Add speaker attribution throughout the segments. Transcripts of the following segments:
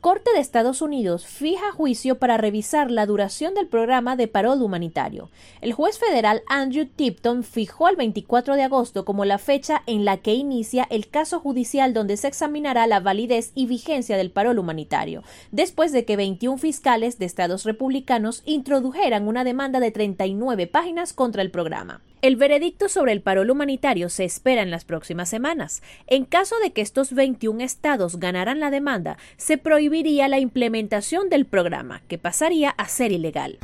Speaker 1: Corte de Estados Unidos fija juicio para revisar la duración del programa de parol humanitario. El juez federal Andrew Tipton fijó el 24 de agosto como la fecha en la que inicia el caso judicial donde se examinará la validez y vigencia del parol humanitario, después de que 21 fiscales de estados republicanos introdujeran una demanda de 39 páginas contra el programa. El veredicto sobre el parol humanitario se espera en las próximas semanas. En caso de que estos 21 estados ganaran la demanda, se prohibiría la implementación del programa, que pasaría a ser ilegal.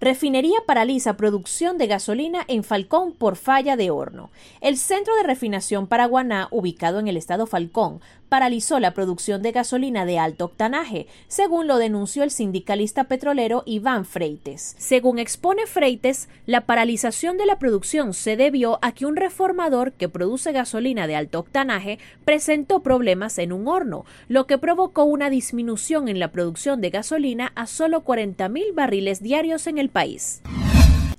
Speaker 1: Refinería paraliza producción de gasolina en Falcón por falla de horno. El centro de refinación Paraguaná, ubicado en el estado Falcón, paralizó la producción de gasolina de alto octanaje, según lo denunció el sindicalista petrolero Iván Freites. Según expone Freites, la paralización de la producción se debió a que un reformador que produce gasolina de alto octanaje presentó problemas en un horno, lo que provocó una disminución en la producción de gasolina a solo 40.000 barriles diarios en el país.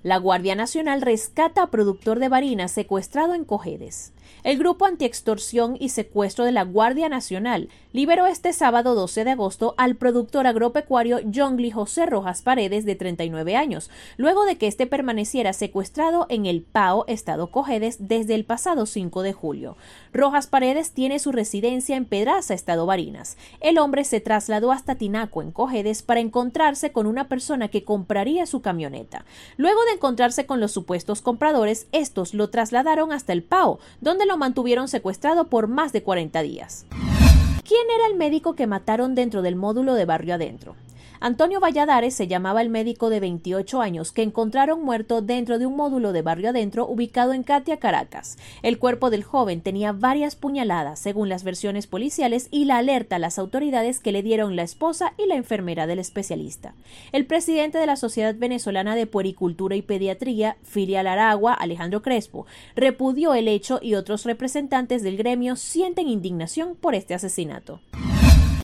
Speaker 1: La Guardia Nacional rescata a productor de varina secuestrado en Cojedes. El Grupo Antiextorsión y Secuestro de la Guardia Nacional liberó este sábado 12 de agosto al productor agropecuario Jongli José Rojas Paredes, de 39 años, luego de que éste permaneciera secuestrado en el PAO, Estado Cojedes, desde el pasado 5 de julio. Rojas Paredes tiene su residencia en Pedraza, Estado Barinas. El hombre se trasladó hasta Tinaco, en Cojedes, para encontrarse con una persona que compraría su camioneta. Luego de encontrarse con los supuestos compradores, estos lo trasladaron hasta el PAO, donde lo mantuvieron secuestrado por más de 40 días. ¿Quién era el médico que mataron dentro del módulo de Barrio Adentro? Antonio Valladares se llamaba el médico de 28 años que encontraron muerto dentro de un módulo de barrio adentro ubicado en Katia, Caracas. El cuerpo del joven tenía varias puñaladas, según las versiones policiales, y la alerta a las autoridades que le dieron la esposa y la enfermera del especialista. El presidente de la Sociedad Venezolana de Puericultura y Pediatría, filial Aragua, Alejandro Crespo, repudió el hecho y otros representantes del gremio sienten indignación por este asesinato.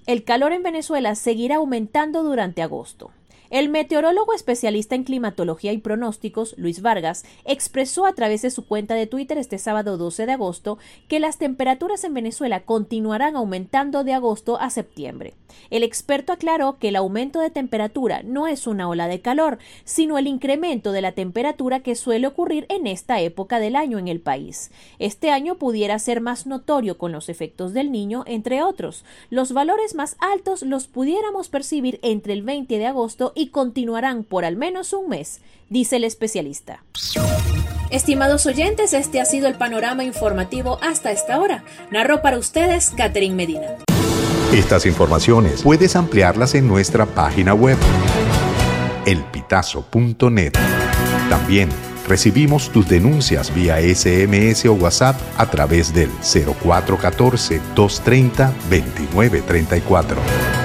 Speaker 1: El calor en Venezuela seguirá aumentando durante agosto. El meteorólogo especialista en climatología y pronósticos, Luis Vargas, expresó a través de su cuenta de Twitter este sábado 12 de agosto que las temperaturas en Venezuela continuarán aumentando de agosto a septiembre. El experto aclaró que el aumento de temperatura no es una ola de calor, sino el incremento de la temperatura que suele ocurrir en esta época del año en el país. Este año pudiera ser más notorio con los efectos del niño, entre otros. Los valores más altos los pudiéramos percibir entre el 20 de agosto y continuarán por al menos un mes, dice el especialista. Estimados oyentes, este ha sido el panorama informativo hasta esta hora. Narró para ustedes Catherine Medina.
Speaker 2: Estas informaciones puedes ampliarlas en nuestra página web elpitazo.net. También recibimos tus denuncias vía SMS o WhatsApp a través del 0414 230 2934.